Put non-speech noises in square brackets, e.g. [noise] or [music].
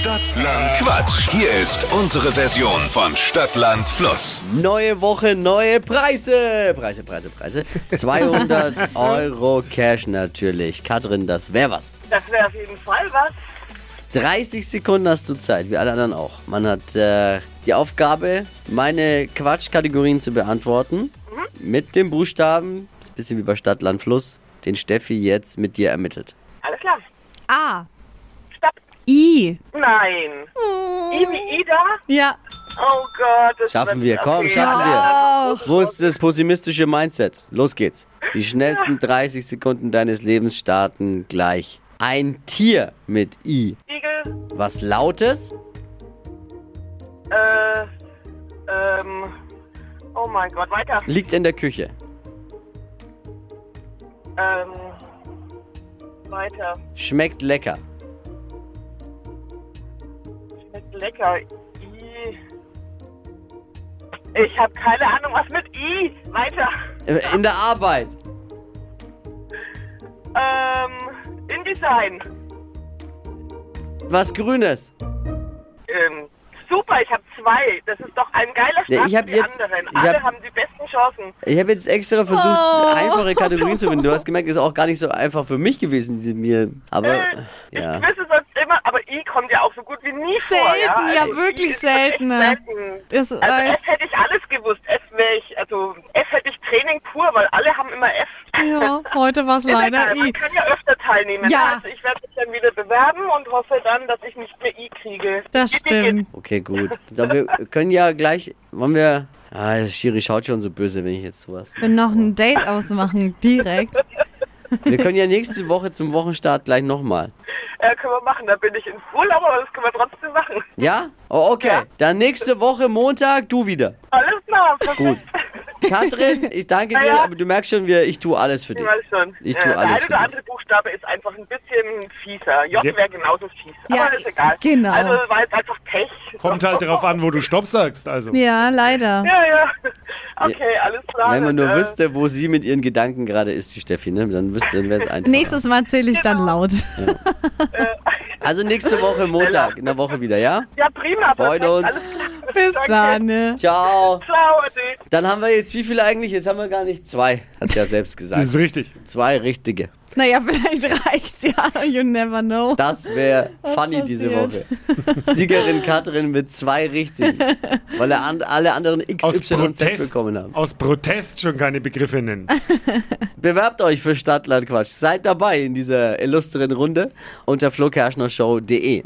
Stadtland Quatsch. Hier ist unsere Version von Stadtland Fluss. Neue Woche, neue Preise. Preise, Preise, Preise. [laughs] 200 Euro Cash natürlich. Katrin, das wäre was. Das wäre auf jeden Fall was. 30 Sekunden hast du Zeit, wie alle anderen auch. Man hat äh, die Aufgabe, meine Quatschkategorien zu beantworten. Mit dem Buchstaben, ist ein bisschen wie bei Stadt, Land, Fluss, den Steffi jetzt mit dir ermittelt. Alles klar. A. Stopp. I. Nein. I wie Ida? Ja. Oh Gott. Das Schaffen wir, komm, okay, schaffen wir. anderen- Wo ist das pessimistische Mindset? Los geht's. Die schnellsten 30 Sekunden deines Lebens starten gleich. Ein Tier mit I. Igel, Was Lautes? äh, ähm, oh mein Gott, weiter. Liegt in der Küche. Ähm, weiter. Schmeckt lecker. Lecker. I. Ich habe keine Ahnung, was mit I. Weiter. Äh, In der Arbeit. Ähm, InDesign. Was Grünes. Ähm, super, ich habe zwei. Das ist doch ein geiler Ja, Start ich hab für die jetzt- anderen. ich Alle hab- haben die besten Chancen. Ich habe jetzt extra versucht, Oh. einfache Kategorien zu finden. Du hast gemerkt, ist auch gar nicht so einfach für mich gewesen, die mir. Aber Äh, ja. Ich wüsste sonst immer, aber I kommt ja auch so gut nie vor. Selten, ja, Also I wirklich selten. selten. Das Also. F hätte ich alles gewusst. F wäre ich, also F hätte ich Training pur, weil alle haben immer F. Ja, heute war es [laughs] leider egal, Man I. kann ja öfter teilnehmen. Ja. Also ich werde mich dann wieder bewerben und hoffe dann, dass ich nicht mehr I kriege. Das mir stimmt. Okay, gut. Glaub, wir können ja gleich. Wollen wir. Ah, das Schiri schaut schon so böse, wenn ich jetzt sowas. Wir noch ein Date ausmachen, direkt. Wir können ja nächste Woche zum Wochenstart gleich nochmal. Äh, können wir machen. Da bin ich in Urlaub, aber das können wir trotzdem machen. Ja? Oh, okay. Ja. Dann nächste Woche Montag du wieder. Alles klar. perfekt. Gut. Katrin, [laughs] ich danke Ja, dir, ja. aber du merkst schon, wir, ich tue alles für Ich dich. weiß schon. Ich Äh, tue der alles eine für oder andere Buchstabe ist einfach ein bisschen fieser. J Ja. wäre genauso fies. Ja, aber ist egal. genau. Also war jetzt einfach Pech. Kommt halt [laughs] darauf an, wo du Stopp sagst. Also. Ja, leider. Ja, ja. Okay, alles klar. Wenn man nur äh, wüsste, wo sie mit ihren Gedanken gerade ist, die Steffi, ne? dann wüsste, dann wäre es einfach. Nächstes Mal zähle ich dann laut. Also nächste Woche Montag, in der Woche wieder, ja? Ja, prima. Freuen perfekt, uns. Alles klar. [laughs] Bis Danke. dann. ne? Ciao. Ciao, Ade. Dann haben wir jetzt wie viele eigentlich? Jetzt haben wir gar nicht zwei, hat sie ja selbst Das gesagt. ist richtig. Zwei richtige. Naja, vielleicht reicht's ja. You never know. Das wäre funny diese passiert? Woche. [laughs] Siegerin Katrin mit zwei richtigen. Weil er an, alle anderen Aus XYZ bekommen haben. aus Protest schon keine Begriffe nennen. [laughs] Bewerbt euch für Stadtland Quatsch. Seid dabei in dieser illustren Runde unter flokerschnershow.de.